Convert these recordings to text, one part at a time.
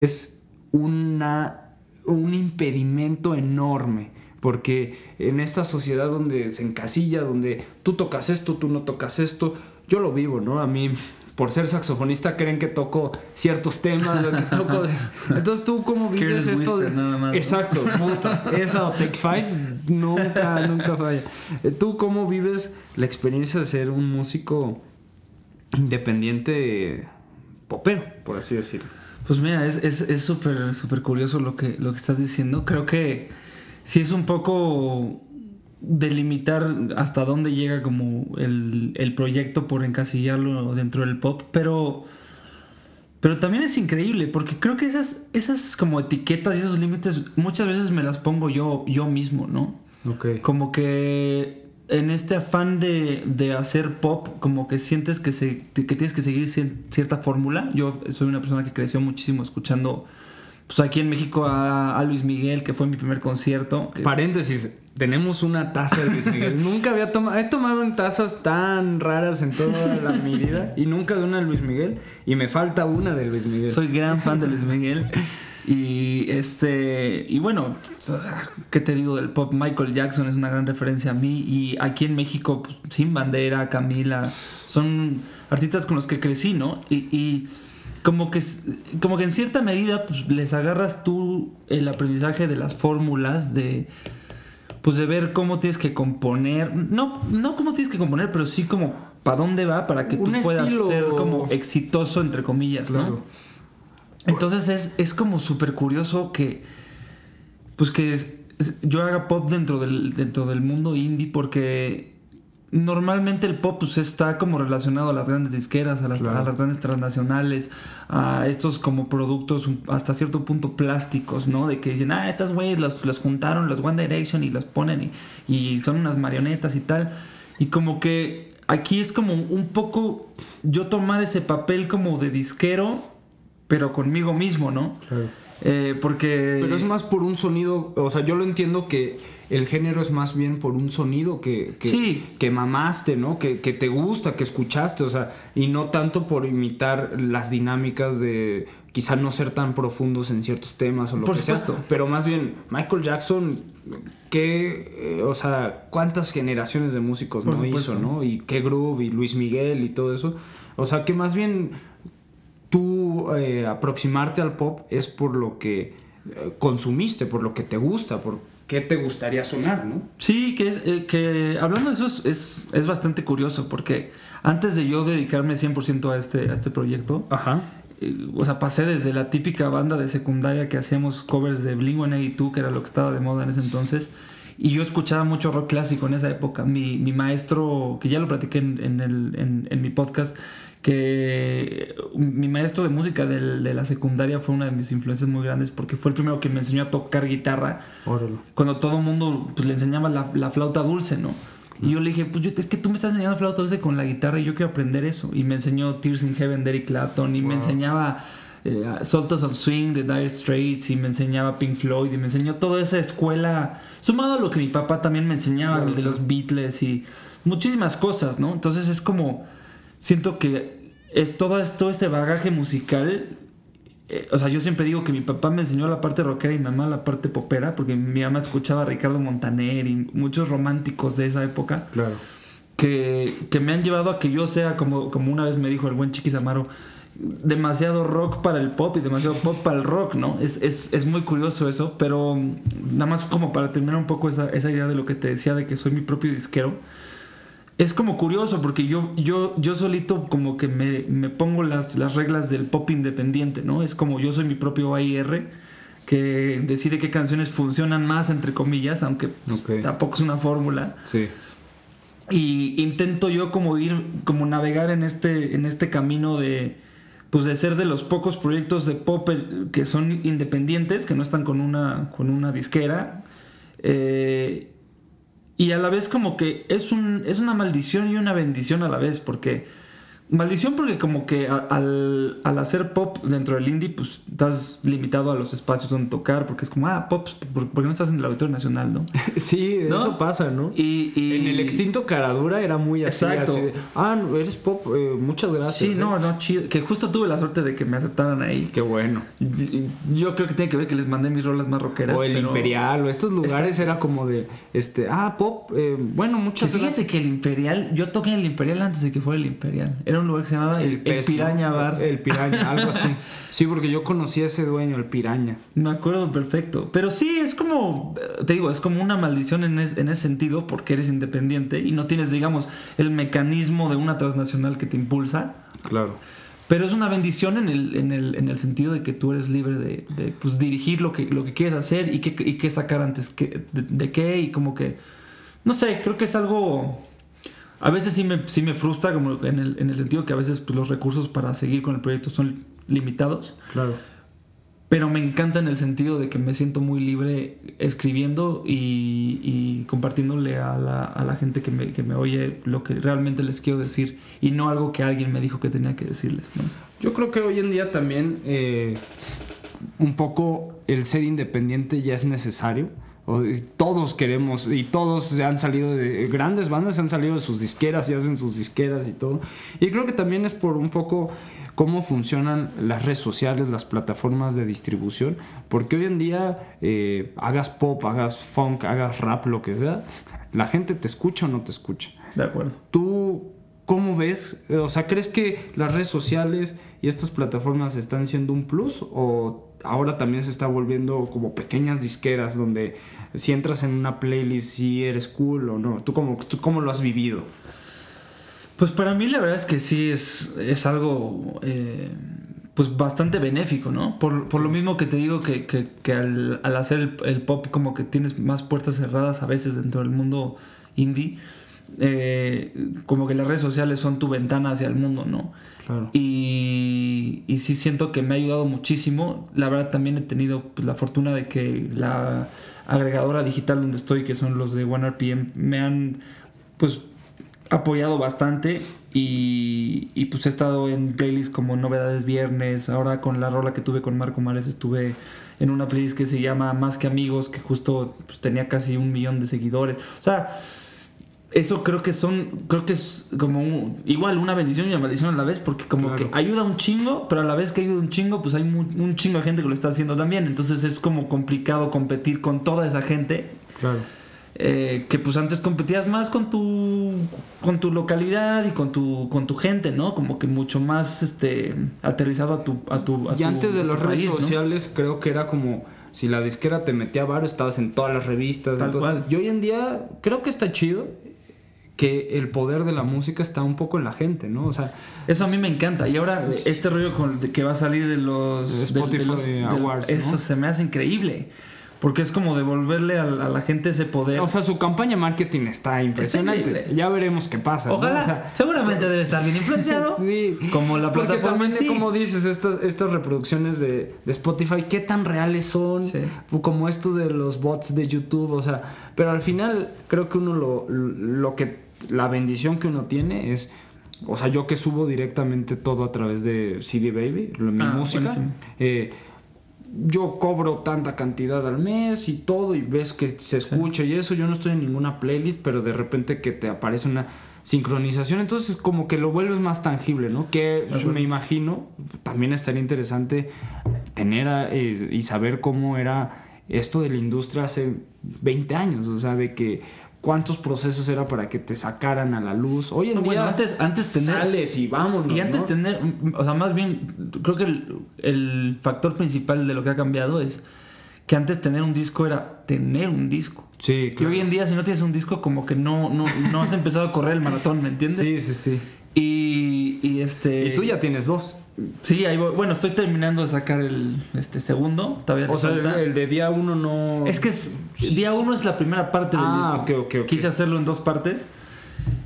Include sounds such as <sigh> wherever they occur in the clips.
es una, un impedimento enorme. Porque en esta sociedad donde se encasilla, donde tú tocas esto, tú no tocas esto, yo lo vivo, ¿no? A mí, por ser saxofonista, creen que toco ciertos temas, que toco... <laughs> Entonces, ¿tú cómo vives esto? De... Nada más, Exacto, puta. Esa o Take Five nunca, nunca falla. ¿Tú cómo vives la experiencia de ser un músico independiente popero, por así decirlo? Pues mira, es súper es, súper curioso lo que, lo que estás diciendo. Creo que sí es un poco delimitar hasta dónde llega como el, el, proyecto por encasillarlo dentro del pop, pero, pero también es increíble porque creo que esas, esas como etiquetas y esos límites muchas veces me las pongo yo, yo mismo, ¿no? Ok. Como que en este afán de, de hacer pop, como que sientes que, se, que tienes que seguir cierta fórmula. Yo soy una persona que creció muchísimo escuchando pues aquí en México a, Luis Miguel, que fue mi primer concierto. Paréntesis, tenemos una taza de Luis Miguel. <laughs> nunca había tomado, he tomado en tazas tan raras en toda la, mi vida y nunca de una de Luis Miguel y me falta una de Luis Miguel. Soy gran fan de Luis Miguel. <laughs> Y este, y bueno, ¿qué te digo del pop? Michael Jackson es una gran referencia a mí. Y aquí en México, pues, Sin Bandera, Camila, son artistas con los que crecí, ¿no? y como que, como que en cierta medida pues, les agarras tú el aprendizaje de las fórmulas, de pues de ver cómo tienes que componer, no, no cómo tienes que componer, pero sí como para dónde va para que tú puedas ser como exitoso, entre comillas, ¿no? Entonces es, es como súper curioso que, pues que yo haga pop dentro del, dentro del mundo indie porque normalmente el pop pues, está como relacionado a las grandes disqueras, a las, grandes transnacionales, a estos como productos hasta cierto punto plásticos, ¿no? De que dicen, ah, estas güeyes las, juntaron, las One Direction y las ponen y, y, son unas marionetas y tal. Y como que aquí es como un poco yo tomar ese papel como de disquero, pero conmigo mismo, ¿no? Eh, porque... Pero es más por un sonido, o sea, yo lo entiendo que el género es más bien por un sonido que, que, que mamaste, ¿no? Que, te gusta, que escuchaste, o sea, y no tanto por imitar las dinámicas de quizá no ser tan profundos en ciertos temas o lo por que supuesto. sea. Pero más bien, Michael Jackson, qué, eh, o sea, cuántas generaciones de músicos no hizo, ¿no? Y qué groove, y Luis Miguel y todo eso. O sea, que más bien tú eh, aproximarte al pop es por lo que eh, consumiste, por lo que te gusta, por qué te gustaría sonar, ¿no? Sí, que, es, eh, que hablando de eso es, es, bastante curioso porque antes de yo dedicarme 100% a este, a este proyecto, Ajá. o sea, pasé desde la típica banda de secundaria que hacíamos covers de Blink-182, que era lo que estaba de moda en ese entonces, y yo escuchaba mucho rock clásico en esa época. Mi, mi maestro, que ya lo platiqué en, el, en, en mi podcast, que mi maestro de música de, la secundaria fue una de mis influencias muy grandes porque fue el primero que me enseñó a tocar guitarra. Cuando todo el mundo pues, le enseñaba la, flauta dulce, ¿no? Y yo le dije, pues es que tú me estás enseñando flauta dulce con la guitarra y yo quiero aprender eso. Y me enseñó Tears in Heaven de Eric Clapton y me enseñaba eh, Soltas of Swing de Dire Straits y me enseñaba Pink Floyd y me enseñó toda esa escuela, sumado a lo que mi papá también me enseñaba, de los Beatles y muchísimas cosas, ¿no? Entonces es como siento que es todo, todo ese bagaje musical. Eh, o sea, yo siempre digo que mi papá me enseñó la parte rockera y mi mamá la parte popera, porque mi mamá escuchaba a Ricardo Montaner y muchos románticos de esa época. Claro. Que, que me han llevado a que yo sea, como, como una vez me dijo el buen Chiquis Amaro, demasiado rock para el pop y demasiado pop para el rock, ¿no? Es, es, es, muy curioso eso, pero nada más como para terminar un poco esa, esa idea de lo que te decía de que soy mi propio disquero es como curioso porque yo, yo, yo solito como que me, pongo las, las, reglas del pop independiente, ¿no? Es como yo soy mi propio AIR que decide qué canciones funcionan más, entre comillas, aunque pues, tampoco es una fórmula. Sí. Y intento yo como ir, como navegar en este, en este camino de, pues de ser de los pocos proyectos de pop que son independientes, que no están con una, con una disquera. Eh, y a la vez como que es, un, es una maldición y una bendición a la vez, porque Maldición porque como que al, al, hacer pop dentro del indie, pues estás limitado a los espacios donde tocar, porque es como, ah, pop, ¿por, qué no estás en el Auditorio Nacional, no? <laughs> sí, eso pasa, ¿no? Y, En el extinto Caradura era muy así, Exacto. ah, eres pop, eh, muchas gracias. Sí, no, ¿eh? no, chido. Que justo tuve la suerte de que me aceptaran ahí. Qué bueno. Yo creo que tiene que ver que les mandé mis rolas más rockeras. O el Imperial, o estos lugares era como de, este, ah, pop, eh, bueno, muchas que fíjate que el Imperial, yo toqué en el Imperial antes de que fuera el Imperial. Era un lugar que se llamaba El, Piraña Bar. El Piraña, algo así. <laughs> Sí, porque yo conocí a ese dueño, el Piraña. Me acuerdo perfecto. Pero sí, es como, te digo, es como una maldición en, en ese sentido, porque eres independiente y no tienes, digamos, el mecanismo de una transnacional que te impulsa. Claro. Pero es una bendición en el, en el, en el sentido de que tú eres libre de, de pues, dirigir lo que, lo que quieres hacer y qué, y qué sacar antes que, de qué y como que... No sé, creo que es algo a veces sí me, sí me frustra, como en el, en el sentido que a veces pues, los recursos para seguir con el proyecto son limitados. Claro. Pero me encanta en el sentido de que me siento muy libre escribiendo y, y compartiéndole a la, a la gente que me, que me, oye lo que realmente les quiero decir y no algo que alguien me dijo que tenía que decirles. ¿no? Yo creo que hoy en día también eh, un poco el ser independiente ya es necesario todos queremos y todos se han salido de grandes bandas han salido de sus disqueras y hacen sus disqueras y todo. Y creo que también es por un poco cómo funcionan las redes sociales las plataformas de distribución porque hoy en día eh, hagas pop hagas funk hagas rap lo que sea la gente te escucha o no te escucha. De acuerdo. Tú ¿Cómo ves? O sea, ¿crees que las redes sociales y estas plataformas están siendo un plus o ahora también se está volviendo como pequeñas disqueras donde si entras en una playlist si eres cool o no. ¿Tú cómo, tú cómo lo has vivido? Pues para mí la verdad es que sí es, es algo eh, pues bastante benéfico, ¿no? Por, lo mismo que te digo que, al, hacer el, pop como que tienes más puertas cerradas a veces dentro del mundo indie, eh, como que las redes sociales son tu ventana hacia el mundo, ¿no? Y, sí siento que me ha ayudado muchísimo. La verdad también he tenido pues, la fortuna de que la agregadora digital donde estoy, que son los de OneRPM, me han pues apoyado bastante y, y, pues he estado en playlists como Novedades Viernes, ahora con la rola que tuve con Marco Mares estuve en una playlist que se llama Más que Amigos, que justo pues, tenía casi un millón de seguidores. O sea, eso creo que son, creo que es como igual una bendición y una maldición a la vez, porque como que ayuda un chingo, pero a la vez que ayuda un chingo, pues hay un, chingo de gente que lo está haciendo también. Entonces es como complicado competir con toda esa gente. Claro. Eh, que pues antes competías más con tu con tu localidad y con tu con tu gente, ¿no? Como que mucho más este aterrizado a tu a tu Y antes de las redes sociales creo que era como si la disquera te metía a bar, estabas en todas las revistas. Tal cual. Y hoy en día creo que está chido que el poder de la música está un poco en la gente, ¿no? O sea, eso a mí me encanta. Y ahora este rollo con, que va a salir de los Spotify Awards, eso se me hace increíble. Porque es como devolverle a, la gente ese poder. O sea, su campaña marketing está impresionante. ya veremos qué pasa. Ojalá. seguramente debe estar bien influenciado. <laughs> sí. Como la plataforma Porque también, como dices, estas, estas reproducciones de, de Spotify, ¿qué tan reales son? Como esto de los bots de YouTube. O sea, pero al final creo que uno lo, lo que la bendición que uno tiene es, o sea, yo que subo directamente todo a través de CD Baby, mi ah, música, eh, yo cobro tanta cantidad al mes y todo y ves que se escucha y eso, yo no estoy en ninguna playlist, pero de repente que te aparece una sincronización, entonces como que lo vuelves más tangible, ¿no? Que me imagino, también estaría interesante tener eh, y saber cómo era esto de la industria hace 20 años, o sea, de que cuántos procesos era para que te sacaran a la luz. Hoy en día antes, antes tener, sales y vámonos. Y antes tener, o sea, más bien, creo que el, factor principal de lo que ha cambiado es que antes tener un disco era tener un disco. Sí, claro. Y hoy en día si no tienes un disco como que no, no, no has empezado a correr el maratón, ¿me entiendes? Sí, sí, sí. Y, y este... Y tú ya tienes dos. Sí, ahí voy. Bueno, estoy terminando de sacar el este segundo. Todavía o sea, el, de día uno no. Es que es, día uno es la primera parte del ah, disco. Quise hacerlo en dos partes.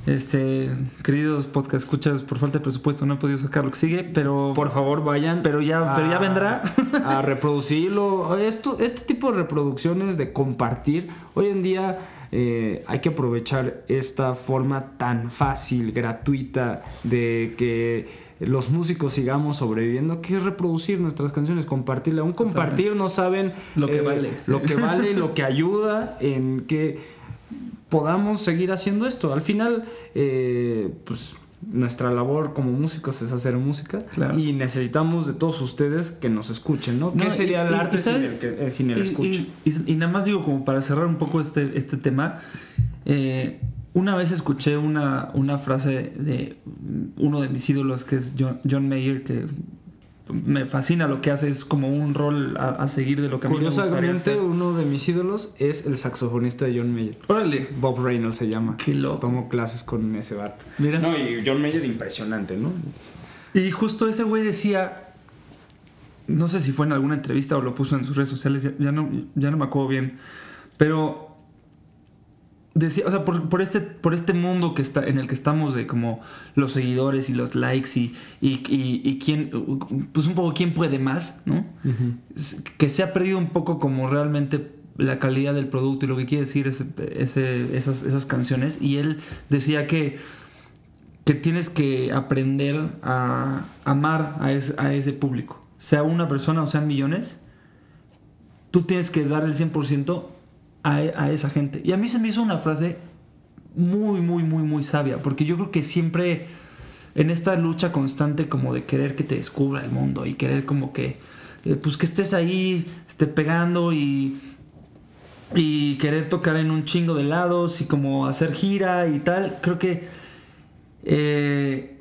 Este, queridos podcast escuchas, por falta de presupuesto no he podido sacar lo que sigue, pero por favor vayan. Pero ya, pero ya vendrá a reproducirlo. Esto, este tipo de reproducciones de compartir hoy en día eh, hay que aprovechar esta forma tan fácil, gratuita, de que los músicos sigamos sobreviviendo, que es reproducir nuestras canciones, compartirla. Un compartir no saben lo que vale. Lo que vale, lo que ayuda en que podamos seguir haciendo esto. Al final, pues nuestra labor como músicos es hacer música y necesitamos de todos ustedes que nos escuchen, ¿no? ¿Qué sería el arte sin el, que, sin el escuche? Y, nada más digo, como para cerrar un poco este, este tema, eh, una vez escuché una, una frase de uno de mis ídolos que es John, John Mayer, que me fascina lo que hace, es como un rol a, seguir de lo que a mí me gustaría uno de mis ídolos es el saxofonista de John Mayer. Órale. Bob Reynolds se llama. Qué loco. Tomo clases con ese vato. Mira. No, y John Mayer impresionante, ¿no? Y justo ese güey decía, no sé si fue en alguna entrevista o lo puso en sus redes sociales, ya, no, ya no me acuerdo bien, pero decía, o sea, por, este, por este mundo que está, en el que estamos de como los seguidores y los likes y, y, y, quién, pues un poco quién puede más, ¿no? Que se ha perdido un poco como realmente la calidad del producto y lo que quiere decir ese, esas, esas canciones. Y él decía que, que tienes que aprender a amar a, a ese público. Sea una persona o sean millones, tú tienes que dar el 100% a, esa gente. Y a mí se me hizo una frase muy, muy, muy, muy sabia, porque yo creo que siempre en esta lucha constante como de querer que te descubra el mundo y querer como que, eh, pues que estés ahí, esté pegando y, y querer tocar en un chingo de lados y como hacer gira y tal, creo que eh,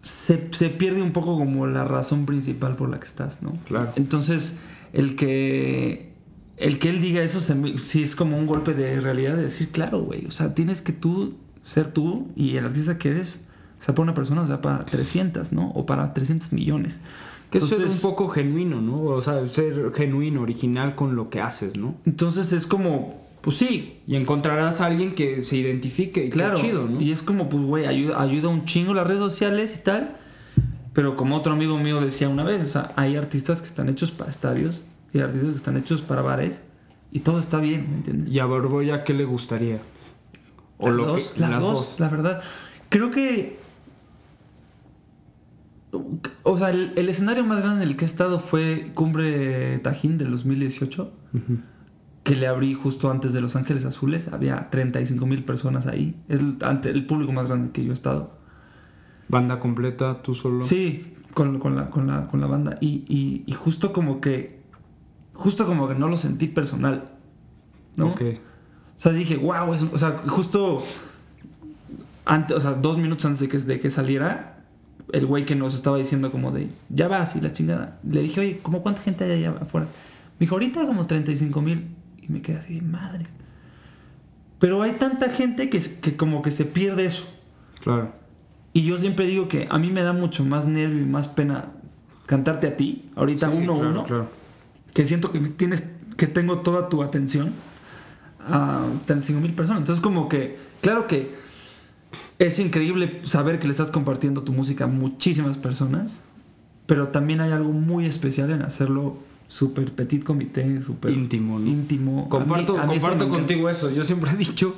se, se, pierde un poco como la razón principal por la que estás, ¿no? Claro. Entonces, el que el que él diga eso sí es como un golpe de realidad de decir, claro, güey, o sea, tienes que tú ser tú y el artista que eres, sea para una persona, o sea para 300, ¿no? O para 300 millones. Que eso es un poco genuino, ¿no? O sea, ser genuino, original con lo que haces, ¿no? Entonces es como, pues sí. Y encontrarás a alguien que se identifique y claro, chido, ¿no? Y es como, pues, güey, ayuda, ayuda un chingo las redes sociales y tal. Pero como otro amigo mío decía una vez, o sea, hay artistas que están hechos para estadios y artistas que están hechos para bares y todo está bien, ¿me entiendes? ¿Y a Borboya qué le gustaría? O las, lo dos, que, las, dos, la verdad. Creo que. O sea, el, escenario más grande en el que he estado fue Cumbre Tajín del 2018, que le abrí justo antes de Los Ángeles Azules. Había 35 mil personas ahí. Es el, público más grande que yo he estado. ¿Banda completa, tú solo? Sí, con, con, la, con, la, con la banda. Y, y, y justo como que justo como que no lo sentí personal. ¿no? Ok. O sea, dije, wow, o sea, justo antes, o sea, dos minutos antes de que, de que saliera, el güey que nos estaba diciendo como de, ya vas y la chingada. Le dije, oye, ¿cómo cuánta gente hay allá afuera? Me dijo, ahorita como 35 mil. Y me quedé así, madre. Pero hay tanta gente que, que como que se pierde eso. Claro. Y yo siempre digo que a mí me da mucho más nervio y más pena cantarte a ti, ahorita uno a uno, claro que siento que tienes, que tengo toda tu atención a 35 mil personas. Entonces como que, claro que es increíble saber que le estás compartiendo tu música a muchísimas personas, pero también hay algo muy especial en hacerlo súper petit comité, súper íntimo. íntimo. Comparto, comparto contigo eso. Yo siempre he dicho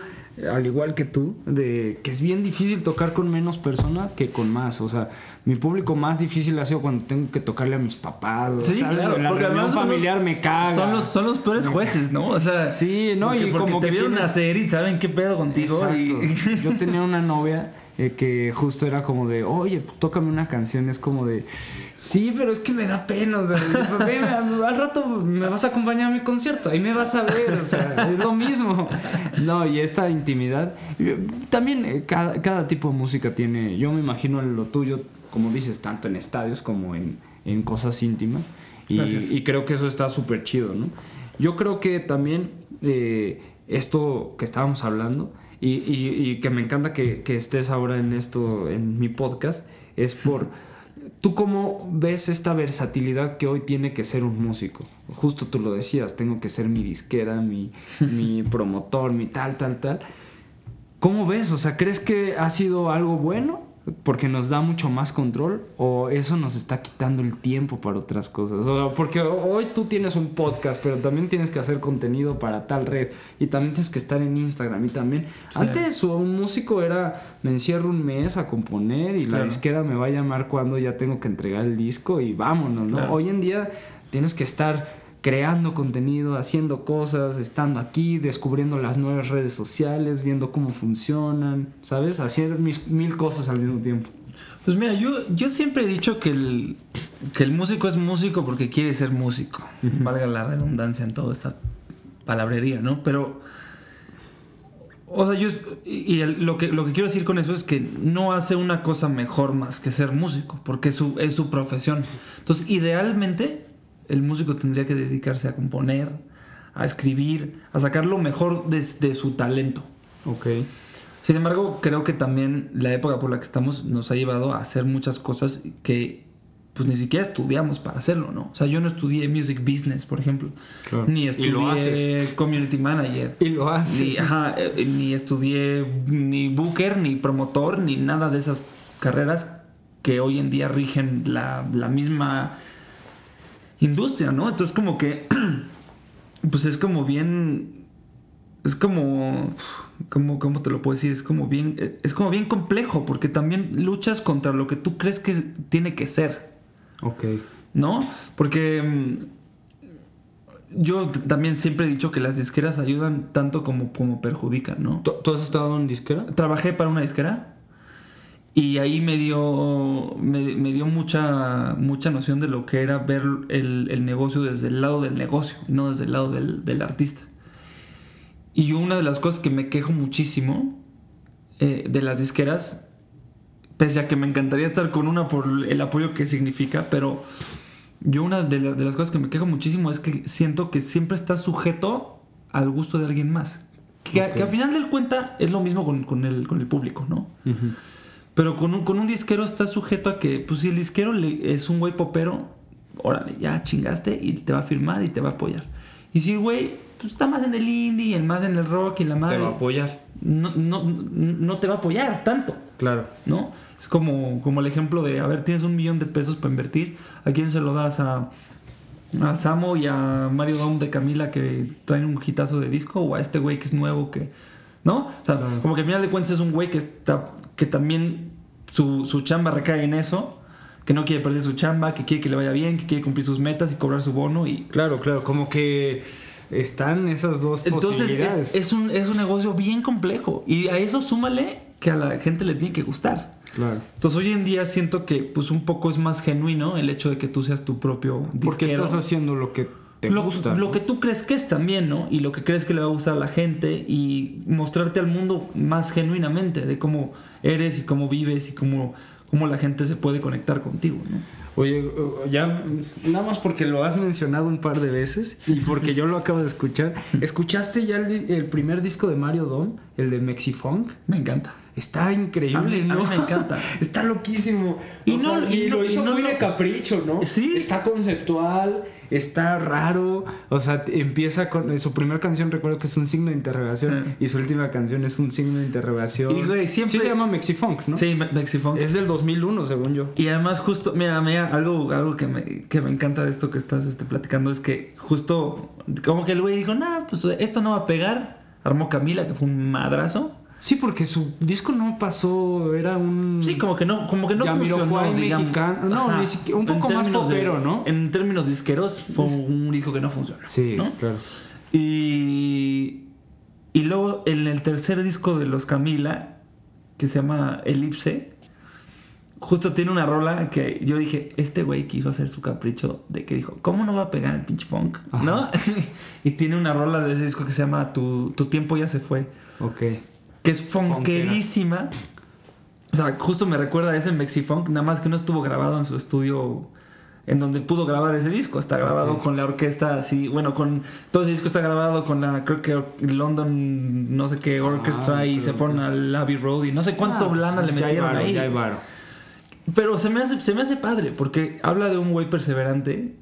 al igual que tú, de que es bien difícil tocar con menos persona que con más. O sea, mi público más difícil ha sido cuando tengo que tocarle a mis papás. Sí, claro, la reunión familiar me caga. Son los, son los peores jueces, ¿no? O sea, sí, no, y como te que vieron nacer y saben qué pedo contigo. Yo tenía una novia eh, que justo era como de, oye, pues, tócame una canción. Es como de, sí, pero es que me da pena. O sea, <laughs> al rato me vas a acompañar a mi concierto, ahí me vas a ver. O sea, es lo mismo. No, y esta intimidad. También eh, cada, cada tipo de música tiene, yo me imagino lo tuyo, como dices, tanto en estadios como en, en cosas íntimas. Y, y, creo que eso está súper chido, ¿no? Yo creo que también eh, esto que estábamos hablando y, que me encanta que, estés ahora en esto, en mi podcast, es por... ¿Tú cómo ves esta versatilidad que hoy tiene que ser un músico? Justo tú lo decías, tengo que ser mi disquera, mi, <laughs> mi promotor, mi tal, tal, tal. ¿Cómo ves? O sea, ¿crees que ha sido algo bueno porque nos da mucho más control o eso nos está quitando el tiempo para otras cosas. porque hoy tú tienes un podcast, pero también tienes que hacer contenido para tal red y también tienes que estar en Instagram y también... Antes un músico era, me encierro un mes a componer y la disquera me va a llamar cuando ya tengo que entregar el disco y vámonos, ¿no? Hoy en día tienes que estar creando contenido, haciendo cosas, estando aquí, descubriendo las nuevas redes sociales, viendo cómo funcionan, ¿sabes? Haciendo mil cosas al mismo tiempo. Pues mira, yo, yo siempre he dicho que el, que el músico es músico porque quiere ser músico. Valga la redundancia en toda esta palabrería, ¿no? Pero... O sea, yo... Y lo, que, lo que quiero decir con eso es que no hace una cosa mejor más que ser músico, porque su, es su profesión. Entonces, idealmente, el músico tendría que dedicarse a componer, a escribir, a sacar lo mejor de, su talento. Ok. Sin embargo, creo que también la época por la que estamos nos ha llevado a hacer muchas cosas que pues ni siquiera estudiamos para hacerlo, ¿no? O sea, yo no estudié music business, por ejemplo. Ni estudié community manager. Y lo haces. Ni, eh, ni estudié ni booker, ni promotor, ni nada de esas carreras que hoy en día rigen la, la misma industria, ¿no? Entonces como que, <clears throat> pues es como bien, es como, como, ¿cómo te lo puedo decir? Es como bien, es como bien complejo porque también luchas contra lo que tú crees que tiene que ser. Ok. ¿No? Porque mm, yo también siempre he dicho que las disqueras ayudan tanto como, como perjudican, ¿no? ¿Tú has estado en disquera? Trabajé para una disquera. Y ahí me dio, me, dio mucha, mucha noción de lo que era ver el, negocio desde el lado del negocio, no desde el lado del, artista. Y una de las cosas que me quejo muchísimo eh, de las disqueras, pese a que me encantaría estar con una por el apoyo que significa, pero yo una de, las cosas que me quejo muchísimo es que siento que siempre está sujeto al gusto de alguien más. Que, al final del cuenta es lo mismo con, el, con el público, ¿no? Pero con un, con un disquero está sujeto a que, pues si el disquero le, es un güey popero, órale, ya chingaste y te va a firmar y te va a apoyar. Y si güey, pues está más en el indie, en más en el rock y la madre. Te va a apoyar. No, no, no te va a apoyar tanto. Claro. ¿No? Es como, como el ejemplo de, a ver, tienes un millón de pesos para invertir, ¿a quién se lo das? A, a Samo y a Mario Dom de Camila que traen un hitazo de disco o a este güey que es nuevo que... ¿No? O sea, como que al final de cuentas es un güey que está que también su, su chamba recae en eso que no quiere perder su chamba, que quiere que le vaya bien, que quiere cumplir sus metas y cobrar su bono y... Claro, claro, como que están esas dos Entonces Es, es, un, es un negocio bien complejo y a eso súmale que a la gente le tiene que gustar. Claro. Entonces hoy en día siento que pues un poco es más genuino el hecho de que tú seas tu propio disquero. Porque estás haciendo lo que lo, que tú crees que es también, ¿no? Y lo que crees que le va a gustar a la gente y mostrarte al mundo más genuinamente de cómo eres y cómo vives y cómo, cómo la gente se puede conectar contigo, ¿no? Oye, ya nada más porque lo has mencionado un par de veces y porque yo lo acabo de escuchar. <laughs> ¿Escuchaste ya el, primer disco de Mario Don, el de Mexifunk? Me encanta. Está increíble, ¿no? me encanta. <laughs> Está loquísimo. Y, no, y, lo hizo muy de capricho, ¿no? Sí. Está conceptual está raro. O sea, empieza con su primera canción, recuerdo que es un signo de interrogación, ah. y su última canción es un signo de interrogación. Y güey, siempre. Sí se llama Mexifunk, ¿no? Sí, Mexifunk. Es del 2001, según yo. Y además, justo, mira, mira algo, algo que, me, que me encanta de esto que estás este, platicando es que justo, como que el güey dijo, nah, pues esto no va a pegar. Armó Camila, que fue un madrazo. Sí, porque su disco no pasó, era un... Sí, como que no, como que no funcionó, digamos. No, ni siquiera, un poco más popero, ¿no? En términos disqueros fue un disco que no funcionó. Sí, claro. Y, y luego en el tercer disco de los Camila, que se llama Elipse, justo tiene una rola que yo dije, este güey quiso hacer su capricho de que dijo, ¿cómo no va a pegar el pinche funk? ¿No? <laughs> y tiene una rola de ese disco que se llama Tu, tu tiempo ya se fue. Ok que es fonquerísima. O sea, justo me recuerda a ese Mexifunk, nada más que no estuvo grabado en su estudio en donde pudo grabar ese disco. Está grabado con la orquesta así, bueno, con todo ese disco está grabado con la, creo que London, no sé qué, Orchestra ah, y se fueron al Abbey Road y no sé cuánto ah, blana le metieron ahí. Pero se me, hace, se me hace padre porque habla de un güey perseverante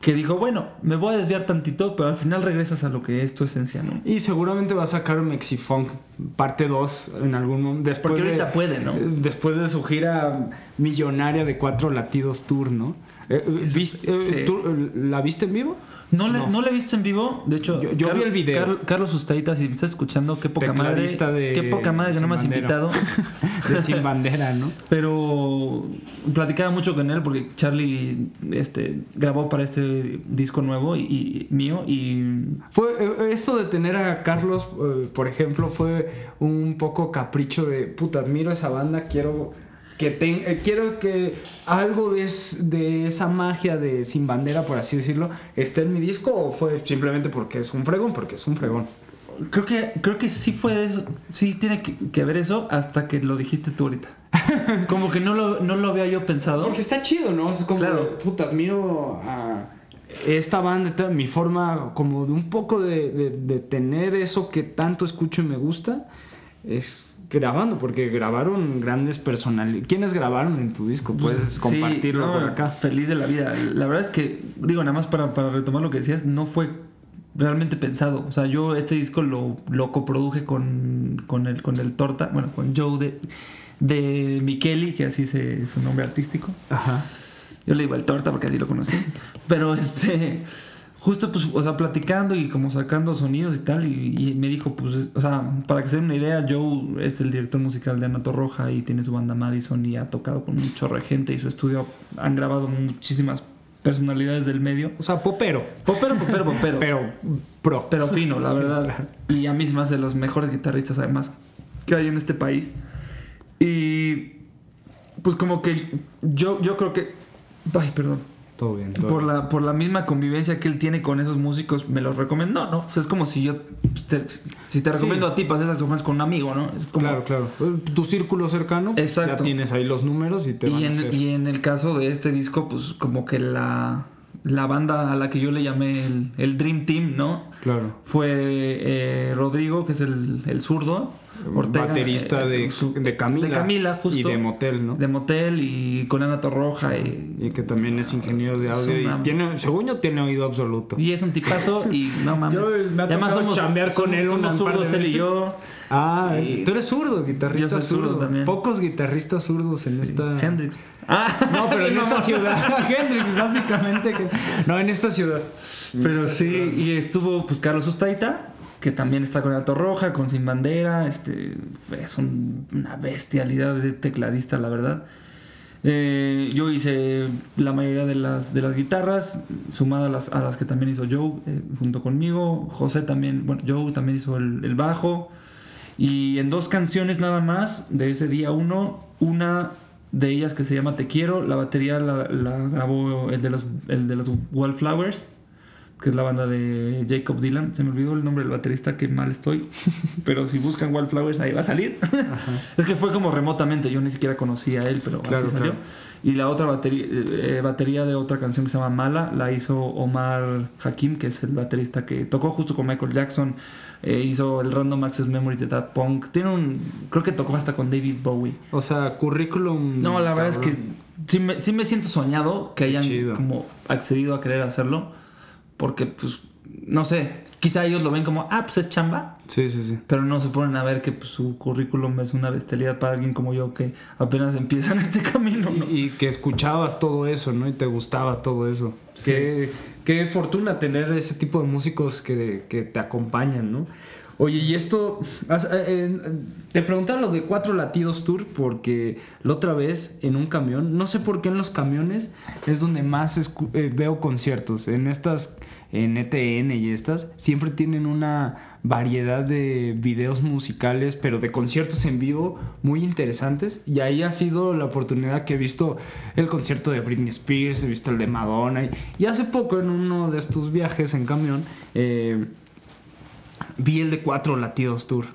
que dijo, bueno, me voy a desviar tantito, pero al final regresas a lo que es tu esencia, ¿no? Y seguramente va a sacar Mexifunk parte 2 en algún momento. Porque ahorita puede, ¿no? Después de su gira millonaria de cuatro latidos tour, ¿no? Eh, eh, ¿La viste en vivo? No, le, no. he visto en vivo. De hecho, yo, vi el video. Carlos Ustaita, si me estás escuchando, qué poca madre. qué poca madre que no me has invitado. <laughs> de Sin Bandera, ¿no? Pero platicaba mucho con él porque Charlie este, grabó para este disco nuevo y, mío. Y. Fue eh, esto de tener a Carlos, por ejemplo, fue un poco capricho de puta, admiro esa banda, quiero que eh, quiero que algo de, de, esa magia de Sin Bandera, por así decirlo, esté en mi disco o fue simplemente porque es un fregón, porque es un fregón. Creo que, creo que sí fue eso, sí tiene que, ver eso hasta que lo dijiste tú ahorita. <laughs> como que no lo, no lo había yo pensado. Porque está chido, ¿no? Es como, claro. puta, admiro a esta banda, mi forma como de un poco de, de, de tener eso que tanto escucho y me gusta, es grabando, porque grabaron grandes personalidades. ¿Quiénes grabaron en tu disco? Puedes compartirlo por acá. Feliz de la vida. La verdad es que, digo, nada más para, para retomar lo que decías, no fue realmente pensado. O sea, yo este disco lo, lo coproduje con, con, el, con el Torta, bueno, con Joe de, de Micheli, que así es su nombre artístico. Ajá. Yo le digo el Torta porque así lo conocí. Pero este justo pues, o sea, platicando y como sacando sonidos y tal, y, me dijo, pues, o sea, para que se den una idea, Joe es el director musical de Anato Roja y tiene su banda Madison y ha tocado con un chorro de gente y su estudio han grabado muchísimas personalidades del medio. O sea, popero. Popero, popero, popero. <laughs> Pero pro. Pero fino, la verdad. Y a mí es más de los mejores guitarristas además que hay en este país. Y pues como que yo, yo creo que... Ay, perdón todo bien. por, La, por la misma convivencia que él tiene con esos músicos, me los recomendó, ¿no? es como si yo, pues, si te recomiendo a ti hacer saxofones con un amigo, ¿no? Es como, claro, claro. Tu círculo cercano, Exacto. ya tienes ahí los números y te y en, Y en el caso de este disco, pues como que la, la banda a la que yo le llamé el, Dream Team, ¿no? Claro. Fue eh, Rodrigo, que es el, el zurdo baterista eh, de, de, Camila. De Camila, justo. Y de Motel, ¿no? De Motel y con Ana Torroja. Y, y que también es ingeniero de audio. Y tiene, según yo, tiene oído absoluto. Y es un tipazo y no <laughs> mames. Yo me Además somos, chambear con él somos zurdos él y yo. Ah, tú eres zurdo, guitarrista zurdo. también. Pocos guitarristas zurdos en esta. Hendrix. <laughs> Ah, no, pero en <laughs> esta ciudad. Hendrix, básicamente. No, en esta ciudad. Pero sí, y estuvo pues Carlos Ustaita que también está con Alto Roja, con Sin Bandera, este, es una bestialidad de tecladista, la verdad. Eh, yo hice la mayoría de las, de las guitarras, sumadas a las, a las que también hizo Joe eh, junto conmigo. José también, bueno, Joe también hizo el, bajo. Y en dos canciones nada más, de ese día uno, una de ellas que se llama Te Quiero, la batería la, la grabó el de los, el de los Wallflowers que es la banda de Jacob Dylan. Se me olvidó el nombre del baterista, que mal estoy. <laughs> pero si buscan Wildflowers, ahí va a salir. <laughs> es que fue como remotamente, yo ni siquiera conocía a él, pero así salió. Y la otra batería, eh, batería de otra canción que se llama Mala la hizo Omar Hakim, que es el baterista que tocó justo con Michael Jackson. Eh, hizo el Random Access Memories de That Punk. Tiene un. Creo que tocó hasta con David Bowie. O sea, currículum. No, la verdad es que sí me, sí me siento soñado que hayan como accedido a querer hacerlo. Porque, pues, no sé, quizá ellos lo ven como, ah, pues es chamba. Sí, sí, sí. Pero no se ponen a ver que pues, su currículum es una bestialidad para alguien como yo que apenas empieza en este <laughs> camino, ¿no? Y, que escuchabas todo eso, ¿no? Y te gustaba todo eso. Qué, qué, fortuna tener ese tipo de músicos que, que te acompañan, ¿no? Oye, y esto, eh, eh, te preguntaba lo de Cuatro Latidos Tour porque la otra vez en un camión, no sé por qué en los camiones es donde más eh, veo conciertos. En estas, en ETN y estas, siempre tienen una variedad de videos musicales, pero de conciertos en vivo muy interesantes. Y ahí ha sido la oportunidad que he visto el concierto de Britney Spears, he visto el de Madonna. Y, y hace poco en uno de estos viajes en camión, eh, vi el de Cuatro Latidos Tour.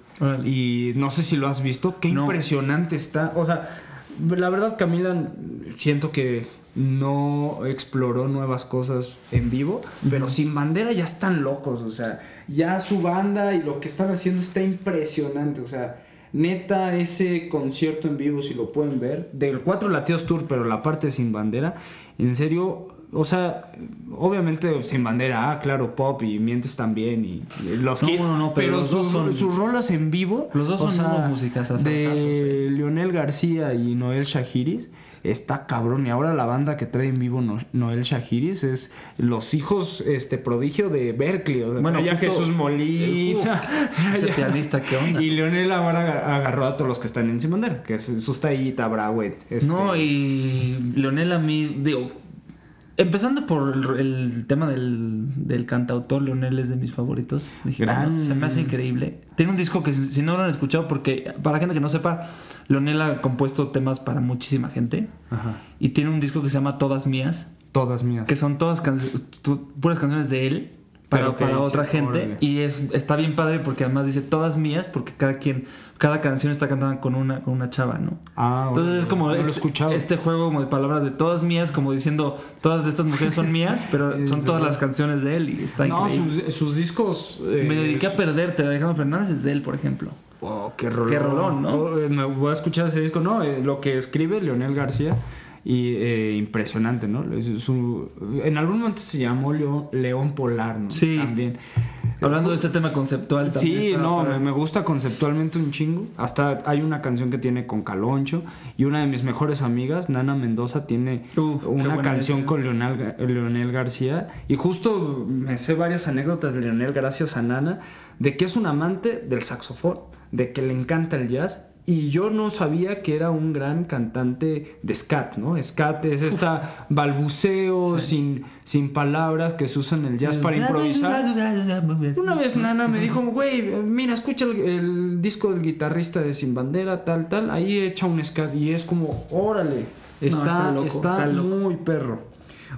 Y no sé si lo has visto. Qué impresionante está. O sea, la verdad, Camila, siento que no exploró nuevas cosas en vivo, pero sin bandera ya están locos. O sea, ya su banda y lo que están haciendo está impresionante. O sea, neta, ese concierto en vivo, si lo pueden ver, del Cuatro Latidos Tour, pero la parte sin bandera, en serio, o sea, obviamente sin bandera, ah, claro, pop y mientes también y los hits, pero, sus, rolas en vivo, los dos son o músicas de Lionel García y Noel Shahiris está cabrón. Y ahora la banda que trae en vivo Noel Shahiris es los hijos este prodigio de Berkeley. bueno, ya Jesús Molina. <laughs> ese pianista, ¿qué onda? Y Leonel ahora agarró a todos los que están en Simonder, que es Sustaita, Browet. Este. No, y Leonel a mí, digo, Empezando por el, tema del, del, cantautor, Leonel es de mis favoritos. Se me hace increíble. Tiene un disco que si no lo han escuchado, porque para la gente que no sepa, Leonel ha compuesto temas para muchísima gente. Y tiene un disco que se llama Todas Mías. Todas Mías. Que son todas puras canciones de él para, para otra gente. Y es, está bien padre porque además dice todas mías, porque cada quien, cada canción está cantada con una, con una chava, ¿no? Ah, Entonces es como este, este, juego como de palabras de todas mías, como diciendo todas de estas mujeres son mías, <laughs> pero son todas las canciones de él y está no, Sus, sus discos. Eh, Me dediqué a perderte de Alejandro Fernández es de él, por ejemplo. Oh, qué rolón. Qué rolón, ¿no? Me voy a escuchar ese disco, no, eh, lo que escribe Leonel García y eh, impresionante, ¿no? en algún momento se llamó León, Polar, ¿no? Sí. También. Hablando de este tema conceptual también. Sí, no, me gusta conceptualmente un chingo. Hasta hay una canción que tiene con Caloncho y una de mis mejores amigas, Nana Mendoza, tiene una canción con Leonel, Leonel García. Y justo me sé varias anécdotas de Leonel gracias a Nana, de que es un amante del saxofón, de que le encanta el jazz y yo no sabía que era un gran cantante de scat, ¿no? Scat es esta balbuceo sin, sin palabras que se usa en el jazz para improvisar. Una vez Nana me dijo, güey, mira, escucha el, disco del guitarrista de Sin Bandera, tal, tal, ahí echa un scat y es como, órale, está, está, muy perro.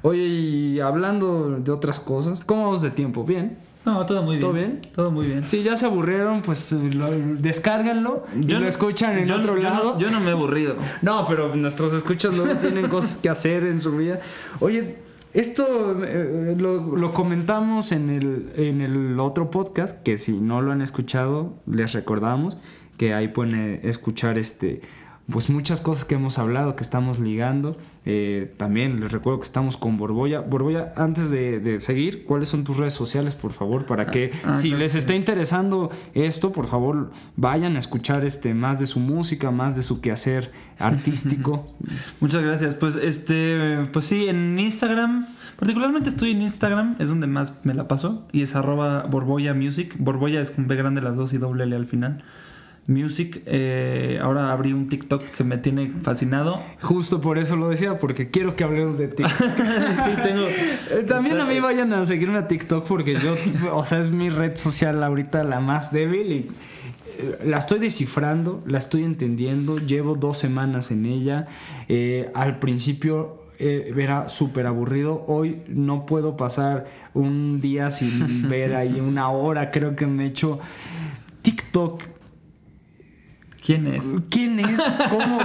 Oye, y hablando de otras cosas, ¿cómo vamos de tiempo? ¿Bien? No, todo muy bien. ¿Todo bien? Todo muy bien. Si ya se aburrieron, pues lo, descárganlo yo, lo escuchan en otro lado. yo no me he aburrido. <laughs> No, pero nuestros escuchas no tienen cosas que hacer en su vida. Oye, esto eh, lo, lo, comentamos en el, en el otro podcast, que si no lo han escuchado, les recordamos que ahí pueden escuchar este pues muchas cosas que hemos hablado, que estamos ligando. Eh, también les recuerdo que estamos con Borboya. Borboya, antes de, seguir, ¿cuáles son tus redes sociales, por favor? Para que ah, ah, si les está interesando esto, por favor, vayan a escuchar este más de su música, más de su quehacer <laughs> artístico. Muchas gracias. Pues este, pues sí, en Instagram, particularmente estoy en Instagram, es donde más me la paso, y es arroba Borboya Music. Borboya es con B grande las dos y doble L al final. Music. Eh, ahora abrí un TikTok que me tiene fascinado. Justo por eso lo decía, porque quiero que hablemos de TikTok. <laughs> Eh, también a mí vayan a seguirme a TikTok porque yo, o sea, es mi red social ahorita la más débil y eh, la estoy descifrando, la estoy entendiendo, llevo dos semanas en ella. al principio era súper aburrido. Hoy no puedo pasar un día sin ver ahí una hora. Creo que me he hecho TikTok ¿Quién es? ¿Quién es?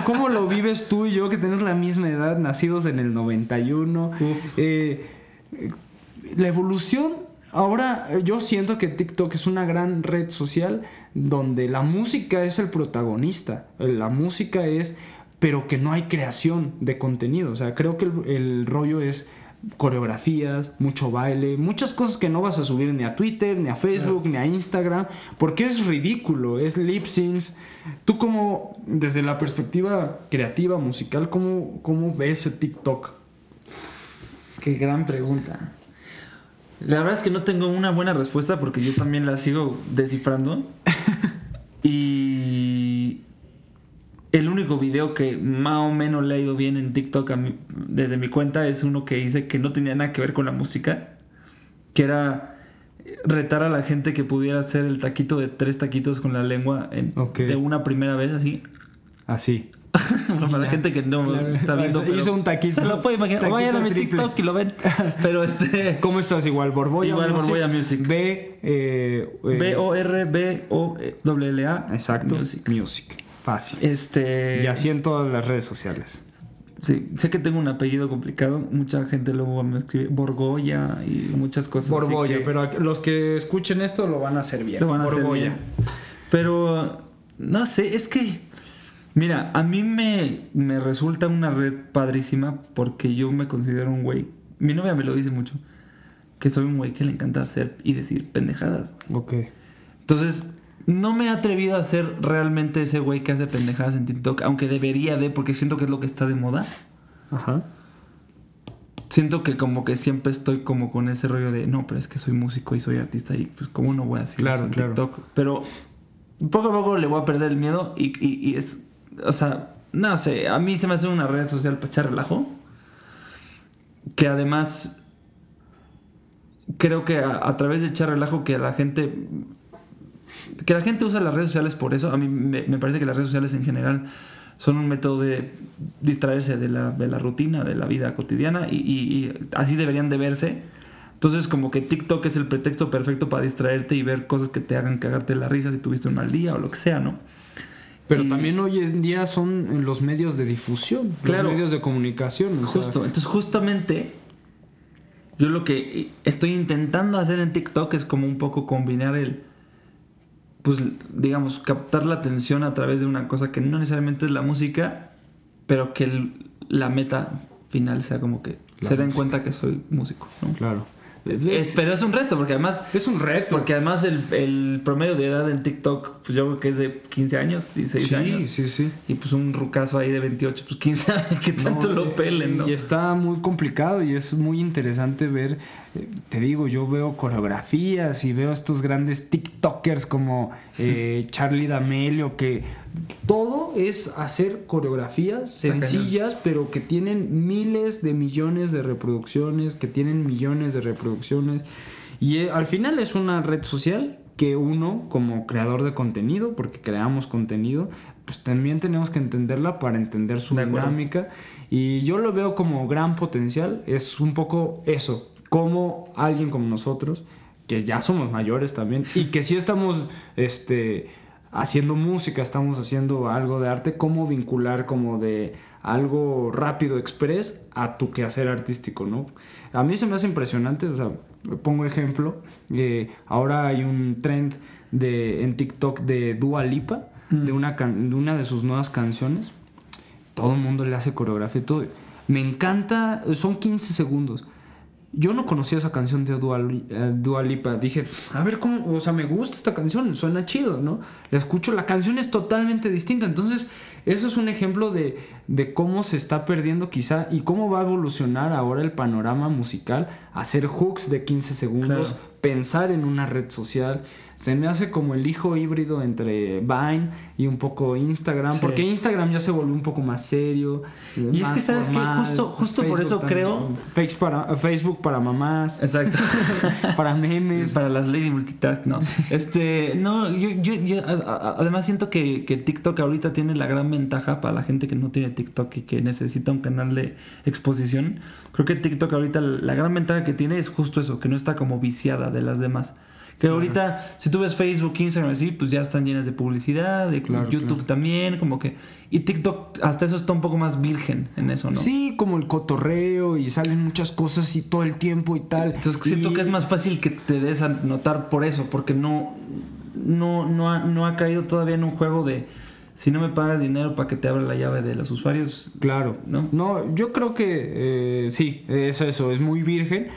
¿Cómo, lo vives tú y yo que tenemos la misma edad, nacidos en el 91? Eh, la evolución, ahora yo siento que TikTok es una gran red social donde la música es el protagonista. La música es, pero que no hay creación de contenido. O sea, creo que el, el rollo es coreografías, mucho baile, muchas cosas que no vas a subir ni a Twitter, ni a Facebook, ni a Instagram, porque es ridículo, es lip syncs. Tú como, desde la perspectiva creativa, musical, ¿cómo, cómo ves el TikTok? Qué gran pregunta. La verdad es que no tengo una buena respuesta porque yo también la sigo descifrando. <laughs> y el único video que más o menos le ha ido bien en TikTok desde mi cuenta es uno que hice que no tenía nada que ver con la música, que era retar a la gente que pudiera hacer el taquito de tres taquitos con la lengua de una primera vez así. Así. <laughs> para la gente que no está viendo. Hizo un taquito. Se lo puede imaginar. Vayan a mi TikTok y lo ven. <laughs> Pero este. ¿Cómo estás? Igual Borboya Igual Borboya Music. B. Eh, B O R B O W L A. Exacto. Music. Music. Fácil. Este. Y así en todas las redes sociales. Sí, sé que tengo un apellido complicado. Mucha gente luego me escribe Borgoya y muchas cosas. Borgoya, pero los que escuchen esto lo van a hacer bien. Lo van a hacer bien. Pero, no sé, es que. Mira, a mí me, me resulta una red padrísima porque yo me considero un güey Mi novia me lo dice mucho. Que soy un güey que le encanta hacer y decir pendejadas. Ok. Entonces, no me he atrevido a ser realmente ese güey que hace pendejadas en TikTok, aunque debería de, porque siento que es lo que está de moda. Ajá. Siento que como que siempre estoy como con ese rollo de, no, pero es que soy músico y soy artista y pues como no voy a hacer Claro, eso en claro. TikTok. Pero poco a poco le voy a perder el miedo y, y- y es, o sea, no sé, a mí se me hace una red social para echar relajo. Que además creo que a, a través de echar relajo que la gente que la gente usa las redes sociales por eso. A mí me, me parece que las redes sociales en general son un método de distraerse de la, de la rutina, de la vida cotidiana y, y- y así deberían de verse. Entonces como que TikTok es el pretexto perfecto para distraerte y ver cosas que te hagan cagarte la risa si tuviste un mal día o lo que sea, ¿no? Pero Y- también hoy en día son los medios de difusión, Claro. los medios de comunicación. sea, Justo, entonces justamente yo lo que estoy intentando hacer en TikTok es como un poco combinar el, pues digamos, captar la atención a través de una cosa que no necesariamente es la música, pero que el- la meta final sea como que La se den música. cuenta que soy músico, ¿no? Claro. Es- pero es un reto, porque además, es un reto. porque además el, el promedio de edad en TikTok, pues yo creo que es de 15 años, 16 sí, años. sí, sí. Y pues un rucazo ahí de 28, pues quién sabe qué tanto No, lo pelen, ¿no? Y está muy complicado y es muy interesante ver, te digo, yo veo coreografías y veo estos grandes TikTokers como eh, <laughs> Charlie D'Amelio, que todo es hacer coreografías sencillas, pero que tienen miles de millones de reproducciones, que tienen millones de reproducciones. Y eh, al final es una red social que uno como creador de contenido, porque creamos contenido, pues también tenemos que entenderla para entender su dinámica. Y yo lo veo como gran potencial. Es un poco eso, como alguien como nosotros, que ya somos mayores también, y que sí estamos este, haciendo música, estamos haciendo algo de arte, cómo vincular como de algo rápido, express, a tu quehacer artístico, ¿no? A mí se me hace impresionante, o sea, pongo ejemplo, eh, ahora hay un trend de, en TikTok de Dua Lipa, Mm. de, una can- de una de sus nuevas canciones. Todo el mundo le hace coreografía y todo. Me encanta, son 15 segundos. Yo no conocía esa canción de Dua, Lipa. Dije, a ver cómo, o sea, me gusta esta canción, suena chido, ¿no? La escucho, la canción es totalmente distinta. Entonces, eso es un ejemplo de, de cómo se está perdiendo quizá y cómo va a evolucionar ahora el panorama musical. Hacer hooks de 15 segundos, Claro. pensar en una red social. Se me hace como el hijo híbrido entre Vine y un poco Instagram, Sí. porque Instagram ya se volvió un poco más serio. Y es que, ¿sabes formal. Justo- justo por eso también. creo- Facebook para, Facebook para mamás, Exacto. <laughs> para memes. Para las Lady Multitask, no. Este, no, yo, yo, yo además siento que, que TikTok ahorita tiene la gran ventaja para la gente que no tiene TikTok y que necesita un canal de exposición. Creo que TikTok ahorita la gran ventaja que tiene es justo eso, que no está como viciada de las demás. Que ahorita, si tú ves Facebook, Instagram, así, pues ya están llenas de publicidad, de Claro, YouTube claro. también, como que. Y TikTok, hasta eso está un poco más virgen en eso, ¿no? Sí, como el cotorreo y salen muchas cosas y todo el tiempo y tal. Entonces siento Y- que es más fácil que te des a notar por eso, porque no, no, no, ha, no ha caído todavía en un juego de si no me pagas dinero para que te abra la llave de los usuarios. Claro. ¿No? No, yo creo que eh, sí, es eso, es muy virgen.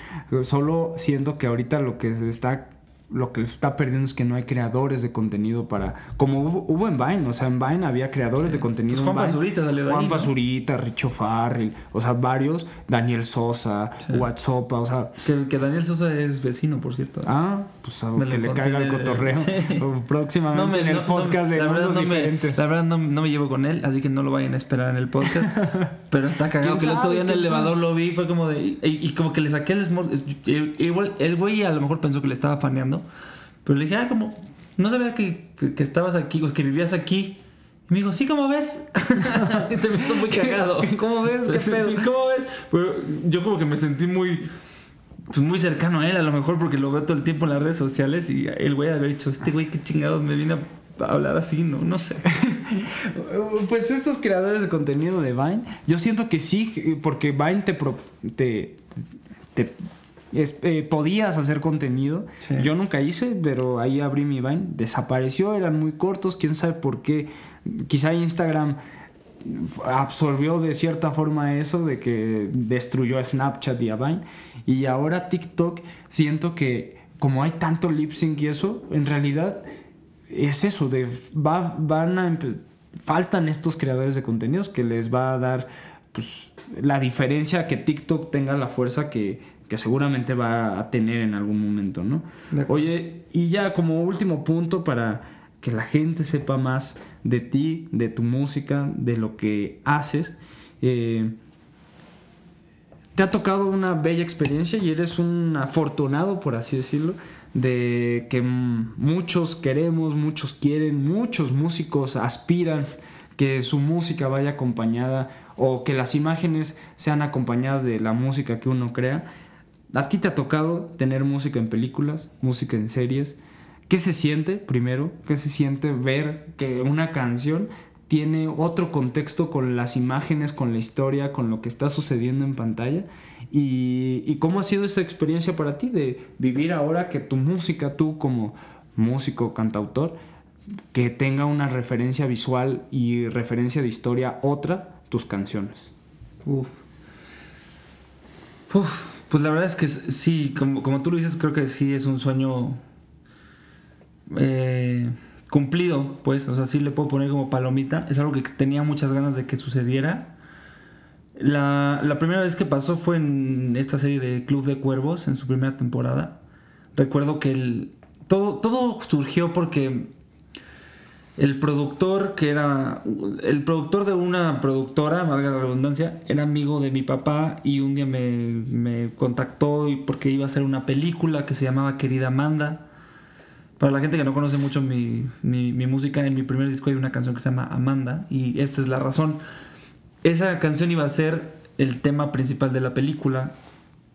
Solo siento que ahorita lo que se está lo que está perdiendo es que no hay creadores de contenido para como hubo, hubo en Vine, o sea, en Vine había creadores de contenido. Pues Juan Vine. Pazurita salió de Juan ahí, ¿no? Pazurita, Richo Farrell, o sea, varios, Daniel Sosa, Sí. WhatsApp, o sea, Que, que Daniel Sosa es vecino, por cierto. ah, pues a que le caiga el cotorreo. sí. <laughs> Próximamente en el no, podcast de la verdad me, diferentes. la verdad no, no me llevo con él, así que no lo vayan a esperar en el podcast. <laughs> Pero está cagado ¿Quién que el otro día en el ¿Quién elevador sabe? lo vi, fue como de. Y, y como que le saqué el small. Igual, el güey a lo mejor pensó que le estaba faneando. Pero le dije, ah, como. No sabía que, que, que estabas aquí, o que vivías aquí. Y me dijo, sí, ¿cómo ves? <laughs> y se me hizo muy cagado. <laughs> ¿Cómo ves? ¿Qué pedo? sí, ¿Cómo ves? Pero yo como que me sentí muy. Pues muy cercano a él, a lo mejor porque lo veo todo el tiempo en las redes sociales y el güey haber dicho, este güey qué chingados me viene a hablar así, ¿no? No sé. <laughs> Pues estos creadores de contenido de Vine, yo siento que sí, porque Vine te, pro- te, te- es- eh, podías hacer contenido. Sí. Yo nunca hice, pero ahí abrí mi Vine, desapareció, eran muy cortos, quién sabe por qué. Quizá Instagram absorbió de cierta forma eso de que destruyó a Snapchat y a Vine. Y ahora TikTok siento que como hay tanto lip sync y eso, en realidad es eso, de va, van a faltan estos creadores de contenidos que les va a dar pues, la diferencia que TikTok tenga la fuerza que, que seguramente va a tener en algún momento, ¿no? Oye, y ya como último punto para que la gente sepa más de ti, de tu música, de lo que haces. Eh, te ha tocado una bella experiencia y eres un afortunado, por así decirlo, de que muchos queremos, muchos quieren, muchos músicos aspiran que su música vaya acompañada o que las imágenes sean acompañadas de la música que uno crea. A ti te ha tocado tener música en películas, música en series. ¿Qué se siente primero? ¿Qué se siente ver que una canción tiene otro contexto con las imágenes, con la historia, con lo que está sucediendo en pantalla? ¿Y, cómo ha sido esa experiencia para ti de vivir ahora que tu música, tú como músico, cantautor, que tenga una referencia visual y referencia de historia otra, tus canciones? Uf. Uf. Pues la verdad es que sí, como, como tú lo dices, creo que sí es un sueño eh, cumplido, pues, o sea, sí le puedo poner como palomita. Es algo que tenía muchas ganas de que sucediera. La, la, primera vez que pasó fue en esta serie de Club de Cuervos, en su primera temporada. Recuerdo que el, todo, todo surgió porque el productor, que era el productor de una productora, valga la redundancia, era amigo de mi papá y un día me, me contactó porque iba a hacer una película que se llamaba Querida Amanda. Para la gente que no conoce mucho mi, mi, mi música, en mi primer disco hay una canción que se llama Amanda y esta es la razón. Esa canción iba a ser el tema principal de la película.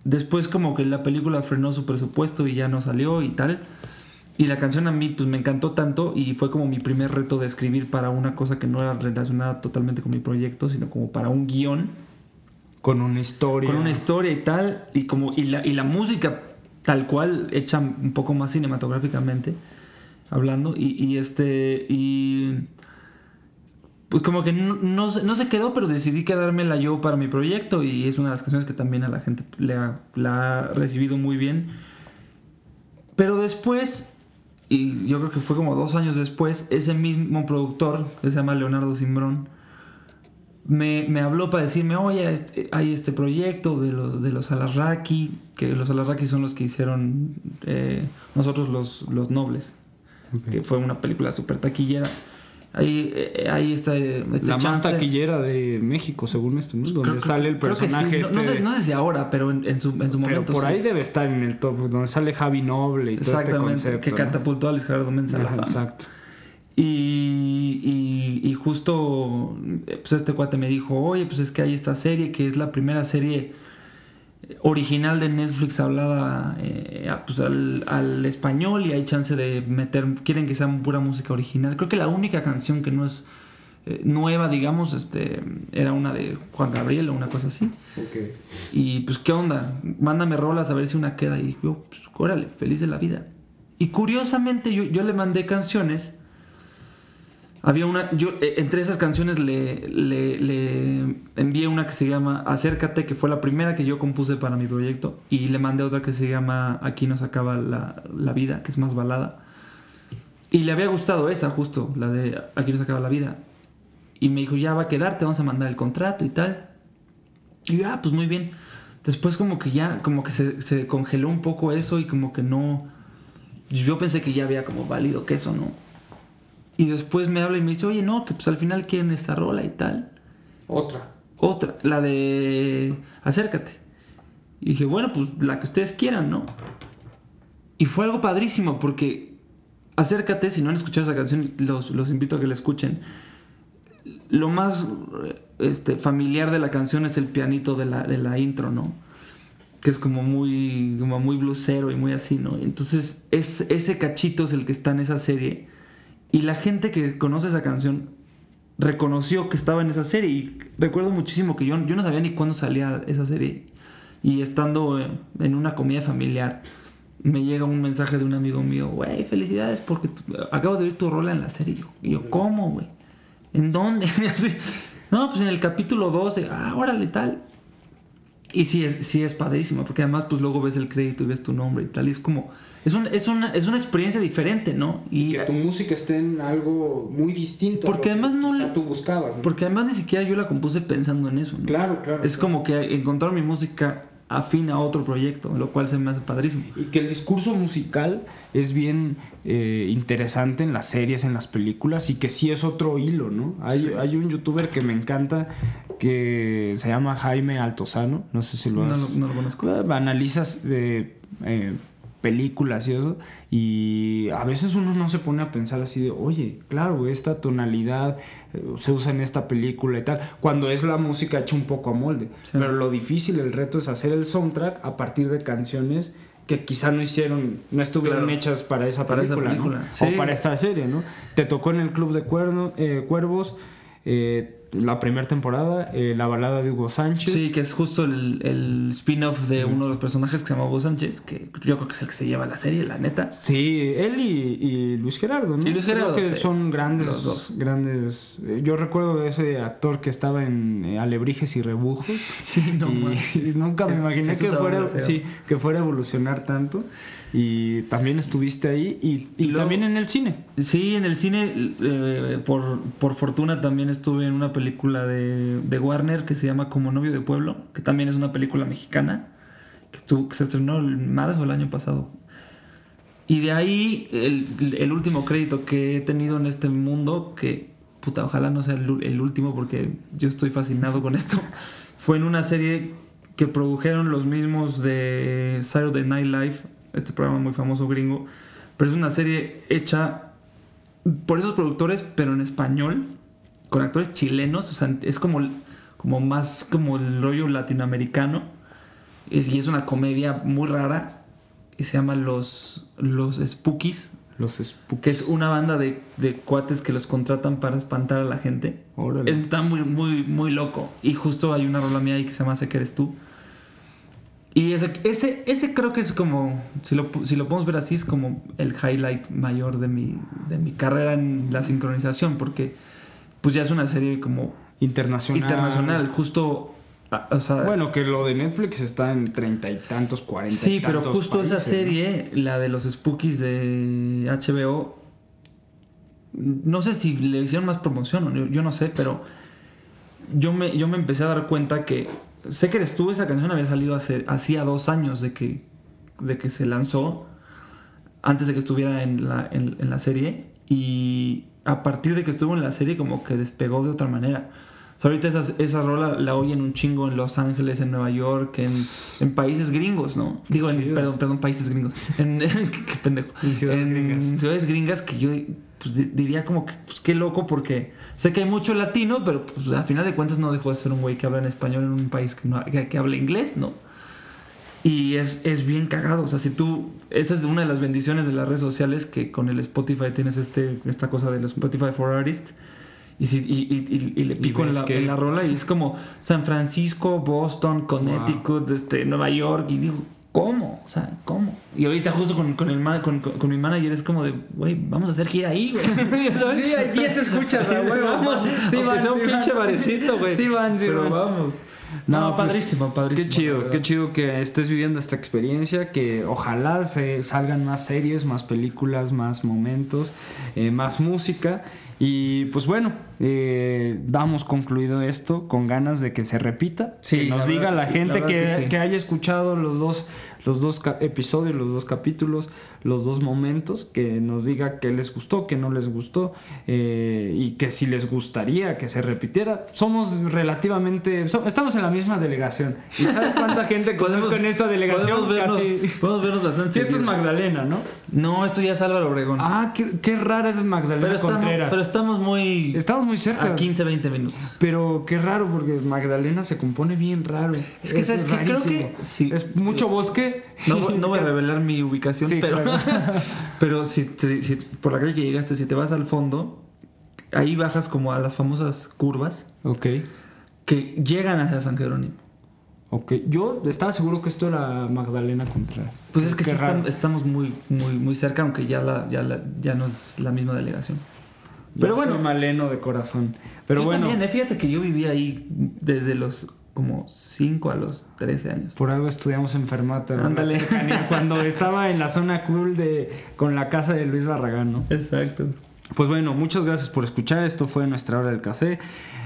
Después como que la película frenó su presupuesto y ya no salió y tal. Y la canción a mí pues me encantó tanto y fue como mi primer reto de escribir para una cosa que no era relacionada totalmente con mi proyecto, sino como para un guion. Con una historia. Con una historia y tal. Y, como, y, la, y la música tal cual, hecha un poco más cinematográficamente hablando. Y, y este. Y. Pues como que no, no, se quedó, pero decidí quedármela yo para mi proyecto. Y es una de las canciones que también a la gente le ha, la ha recibido muy bien. Pero después y yo creo que fue como dos años después, ese mismo productor, que se llama Leonardo Simbrón, me, me habló para decirme, oye, este, hay este proyecto de los, de los Alarraqui, que los Alarraqui son los que hicieron eh, nosotros los, los Nobles, que fue una película súper taquillera. Ahí, eh, ahí está. Este la más taquillera de México, según esto, ¿no? Donde sale el personaje. no, este no, sé, si ahora, pero en, su, en su momento. Por ahí debe estar en el top, donde sale Javi Noble y todo este concepto. Que catapultó a Luis Gerardo Mensa Exacto. Y, y, y, justo, pues este cuate me dijo, oye, pues es que hay esta serie que es la primera serie original de Netflix hablada eh, pues al, español y hay chance de meter, quieren que sea pura música original. Creo que la única canción que no es eh, nueva, digamos, este, era una de Juan Gabriel o una cosa así. Y pues, ¿qué onda? Mándame rolas a ver si una queda. Y yo, pues, órale, feliz de la vida. Y curiosamente yo, yo le mandé canciones había una, yo eh, entre esas canciones le, le, envié una que se llama Acércate, que fue la primera que yo compuse para mi proyecto, y le mandé otra que se llama Aquí nos acaba la, la vida, que es más balada. Y le había gustado esa justo, la de Aquí nos acaba la vida. Y me dijo, ya va a quedar, te vamos a mandar el contrato y tal. Y yo, ah, pues muy bien. Después como que ya, como que se, se congeló un poco eso y como que no... Yo pensé que ya había como válido que eso, ¿no? Y después me habla y me dice, oye, no, que pues al final quieren esta rola y tal. Otra. Otra, la de Acércate. Y dije, bueno, pues la que ustedes quieran, ¿no? Y fue algo padrísimo porque Acércate, si no han escuchado esa canción, los, los invito a que la escuchen. Lo más este, familiar de la canción es el pianito de la, de la intro, ¿no? Que es como muy, como muy blusero y muy así, ¿no? Entonces, es, ese cachito es el que está en esa serie y la gente que conoce esa canción reconoció que estaba en esa serie. Y recuerdo muchísimo que yo, yo no sabía ni cuándo salía esa serie. Y estando en una comida familiar, me llega un mensaje de un amigo mío, güey, felicidades porque acabo de oír tu rola en la serie. Y yo, ¿cómo, güey? ¿En dónde? <laughs> No, pues en el capítulo 12, ah, órale, tal. Y sí es, sí es padrísimo, porque además pues luego ves el crédito y ves tu nombre y tal, y es como... Es, un, es, una, es una experiencia diferente, ¿no? Y que tu música esté en algo muy distinto. Porque además no... O tú buscabas, ¿no? Porque además ni siquiera yo la compuse pensando en eso, ¿no? Claro, claro. Es como que encontrar mi música afín a otro proyecto, lo cual se me hace padrísimo. Y que el discurso musical es bien eh, interesante en las series, en las películas, y que sí es otro hilo, ¿no? Hay, hay un youtuber que me encanta que se llama Jaime Altozano, no sé si lo has... No, lo conozco. Eh, analizas eh, películas y eso, y a veces uno no se pone a pensar así de, oye, claro, esta tonalidad eh, se usa en esta película y tal, cuando es la música hecha un poco a molde. Pero lo difícil, el reto es hacer el soundtrack a partir de canciones que quizá no hicieron, no estuvieron hechas para esa película, o para esta serie, ¿no? Te tocó en el Club de Cuerno, eh, Cuervos, eh, la primera temporada, eh, la balada de Hugo Sánchez. Sí, que es justo el, el spin-off de uno de los personajes que se llama Hugo Sánchez, que yo creo que es el que se lleva la serie, la neta. Sí, él y, Luis Gerardo, ¿no? Y Luis Gerardo. que son grandes, los dos. grandes. Eh, yo recuerdo de ese actor que estaba en eh, Alebrijes y Rebujos. <laughs> Sí, no y, <laughs> Nunca me imaginé que fuera, sí, que fuera a evolucionar tanto. Y también estuviste ahí y, también en el cine. Sí, en el cine, eh, por, por, fortuna también estuve en una película de, de, Warner que se llama Como novio de pueblo, que también es una película mexicana, que, estuvo, que se estrenó en marzo el año pasado. Y de ahí el, el, último crédito que he tenido en este mundo, que puta, ojalá no sea el, el último porque yo estoy fascinado con esto, <laughs> fue en una serie que produjeron los mismos de Saturday Night Live este programa muy famoso gringo, pero es una serie hecha por esos productores, pero en español, con actores chilenos, o sea, es como, como más como el rollo latinoamericano, y es una comedia muy rara, y se llama Los, los Spookies. Los Spookies. Que es una banda de, de cuates que los contratan para espantar a la gente. Está muy, muy, muy loco. Y justo hay una rola mía ahí que se llama Sé que eres tú y ese, ese, ese creo que es como, si lo, si lo podemos ver así, es como el highlight mayor de mi, de mi carrera en la sincronización, porque pues ya es una serie como... Internacional. Internacional, justo... O sea, bueno, que lo de Netflix está en treinta y tantos, cuarenta. Sí, pero justo esa serie, la de los Spookies de HBO, no sé si le hicieron más promoción o yo no sé, pero yo me, yo me empecé a dar cuenta que Sé que eres tú, esa canción había salido hace, hacía dos años de que, de que se lanzó, antes de que estuviera en la, en, la serie, y a partir de que estuvo en la serie como que despegó de otra manera. ahorita esa, esa rola la oyen un chingo en Los Ángeles, en Nueva York, en, en países gringos, ¿no? Digo, en, perdón, perdón, países gringos. <laughs> En, qué pendejo. En ciudades gringas. En ciudades gringas que yo pues, diría como que, pues qué loco, porque sé que hay mucho latino, pero pues, a final de cuentas no dejó de ser un güey que habla en español en un país que, no, que, habla inglés, ¿no? Y es, es, bien cagado. O sea, si tú. Esa es una de las bendiciones de las redes sociales que con el Spotify tienes este, esta cosa del Spotify for Artists. Y, si, y, y, le pico en la, en la, rola y es como San Francisco, Boston, Connecticut, este, Nueva York. Y digo, ¿Cómo? O sea, ¿cómo? Y ahorita justo con, con el con, con, mi manager es como de, güey, vamos a hacer gira ahí, güey. <laughs> sí, hay 10 escuchas, güey. Vamos. Sí, Aunque sea un pinche barecito, güey. Sí, van, sí, Pero vamos. No, pues, padrísimo, padrísimo. Qué chido, qué chido que estés viviendo esta experiencia, que ojalá se salgan más series, más películas, más momentos, eh, más música. Y pues bueno, eh, damos concluido esto con ganas de que se repita. que nos diga la gente que, que, haya escuchado los dos los dos episodios, los dos capítulos, los dos momentos, que nos diga qué les gustó, qué no les gustó eh, y que si les gustaría que se repitiera. Somos relativamente, estamos en la misma delegación. ¿Y sabes cuánta gente <laughs> conozco en esta delegación? Podemos vernos, podemos vernos bastante. Sí, esto es Magdalena, ¿no? No, esto ya es Álvaro Obregón. Ah, qué, qué rara es Magdalena pero estamos, Contreras. Pero estamos muy... Estamos muy cerca. A 15, 20 minutos. Pero qué raro porque Magdalena se compone bien raro. Es que, ¿sabes que Creo que... Sí. Es mucho bosque no, voy a <laughs> revelar mi ubicación, pero, <laughs> pero si, por la calle que llegaste, si te vas al fondo, ahí bajas como a las famosas curvas. Ok. Que llegan hacia San Jerónimo. Ok, yo estaba seguro que esto era Magdalena Contreras. Pues es que estamos, muy, muy, muy cerca, aunque ya, la, ya, ya no es la misma delegación. Pero bueno. maleno de corazón. Pero yo bueno. También, eh, fíjate que yo viví ahí desde los como 5 a los 13 años. Por algo estudiamos en Ándale. Cuando estaba en la zona cool de con la casa de Luis Barragán, ¿no? Exacto. Pues bueno, muchas gracias por escuchar. Esto fue nuestra hora del café.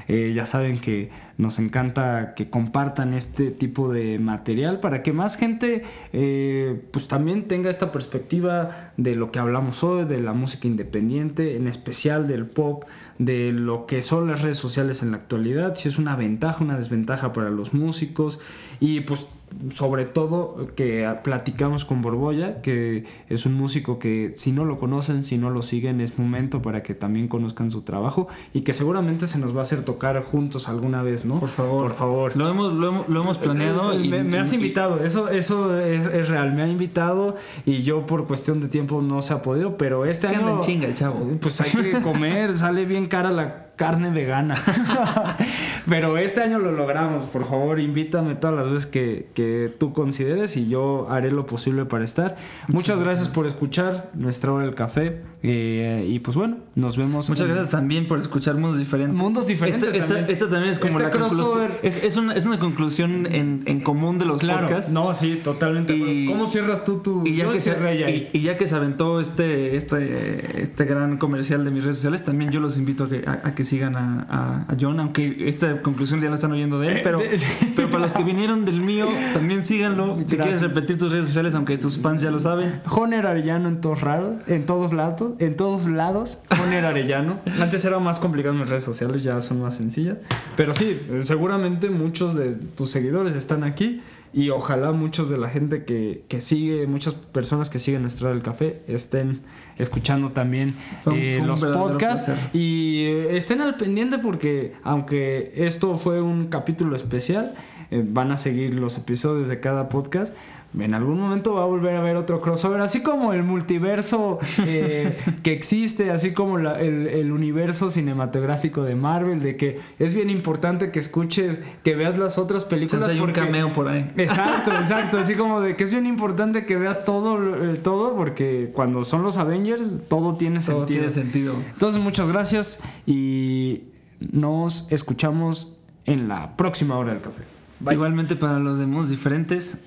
Eh, ya saben que nos encanta que compartan este tipo de material para que más gente eh, pues también tenga esta perspectiva de lo que hablamos hoy, de la música independiente, en especial del pop, de lo que son las redes sociales en la actualidad, si es una ventaja, una desventaja para los músicos y pues sobre todo que platicamos con Borbolla, que es un músico que si no lo conocen, si no lo siguen, es momento para que también conozcan su trabajo y que seguramente se nos va a hacer tocar juntos alguna vez, ¿no? Por favor. Por favor. Lo hemos, lo hemos, planeado. Eh, y, me, has invitado, eso, eso es, real, me ha invitado y yo por cuestión de tiempo no se ha podido, pero este año... chinga el chavo. Pues hay que comer, sale bien cara la carne vegana. <laughs> Pero este año lo logramos. Por favor, invítame todas las veces que, tú consideres y yo haré lo posible para estar. Muchas, gracias. por escuchar nuestra hora del café. Eh, y pues bueno, nos vemos. Muchas gracias también por escuchar mundos diferentes. Mundos diferentes. Esto también. es como este la conclusión. Es, una, conclusión en, común de los claro, podcasts. No, sí, totalmente. ¿Cómo cierras tú tu.? Y ya, que se, y, ya que se aventó este, este, este gran comercial de mis redes sociales, también yo los invito a que, a que sigan a, John, aunque esta conclusión ya no están oyendo de él, pero, <laughs> pero para los que vinieron del mío, también síganlo. si quieres repetir tus redes sociales, aunque tus fans ya lo saben. Joner Arellano en todos en todos lados, en todos lados, Joner Arellano. Antes era más complicado en mis redes sociales, ya son más sencillas. Pero sí, seguramente muchos de tus seguidores están aquí y ojalá muchos de la gente que, que sigue, muchas personas que siguen Estrada del Café estén escuchando también eh, los podcasts y eh, estén al pendiente porque aunque esto fue un capítulo especial, eh, van a seguir los episodios de cada podcast en algún momento va a volver a haber otro crossover, así como el multiverso eh, <laughs> que existe, así como el, universo cinematográfico de Marvel, de que es bien importante que escuches, que veas las otras películas. hay un cameo por ahí. Exacto, <laughs> exacto, así como de que es bien importante que veas todo, eh, todo porque cuando son los Avengers todo tiene todo sentido. tiene sentido. Entonces muchas gracias y nos escuchamos en la próxima hora del café. Igualmente para los de diferentes,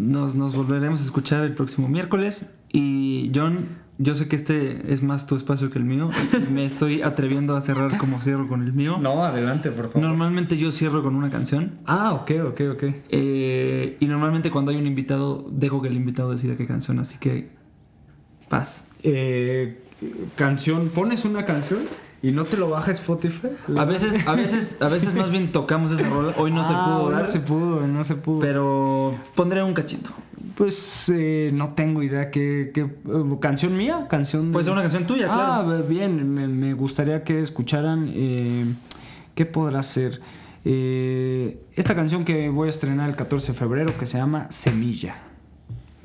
nos, nos volveremos a escuchar el próximo miércoles. Y John, yo sé que este es más tu espacio que el mío. <laughs> Me estoy atreviendo a cerrar como cierro con el mío. No, adelante, por favor. Normalmente yo cierro con una canción. Ah, ok, ok, ok. Eh, y normalmente cuando hay un invitado, dejo que el invitado decida qué canción. Así que, paz. Eh, canción, ¿pones una canción? ¿Y no te lo baja Spotify? A veces, a veces, a <laughs> veces más bien tocamos esa rola. Hoy no se ah, pudo No se pudo, no se pudo. Pero pondré un cachito. Pues eh, no tengo idea qué, qué eh, canción mía, canción. Pues una canción tuya, claro. Ah, bien, me, gustaría que escucharan. Eh, ¿Qué podrá ser? esta canción que voy a estrenar el 14 de febrero que se llama Semilla.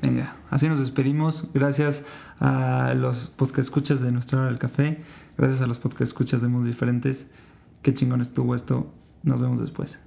Venga, así nos despedimos. Gracias a los podcast escuchas de Nuestra Hora del Café. Gracias a los podcast escuchas de Mundos Diferentes. Qué chingón estuvo esto. Nos vemos después.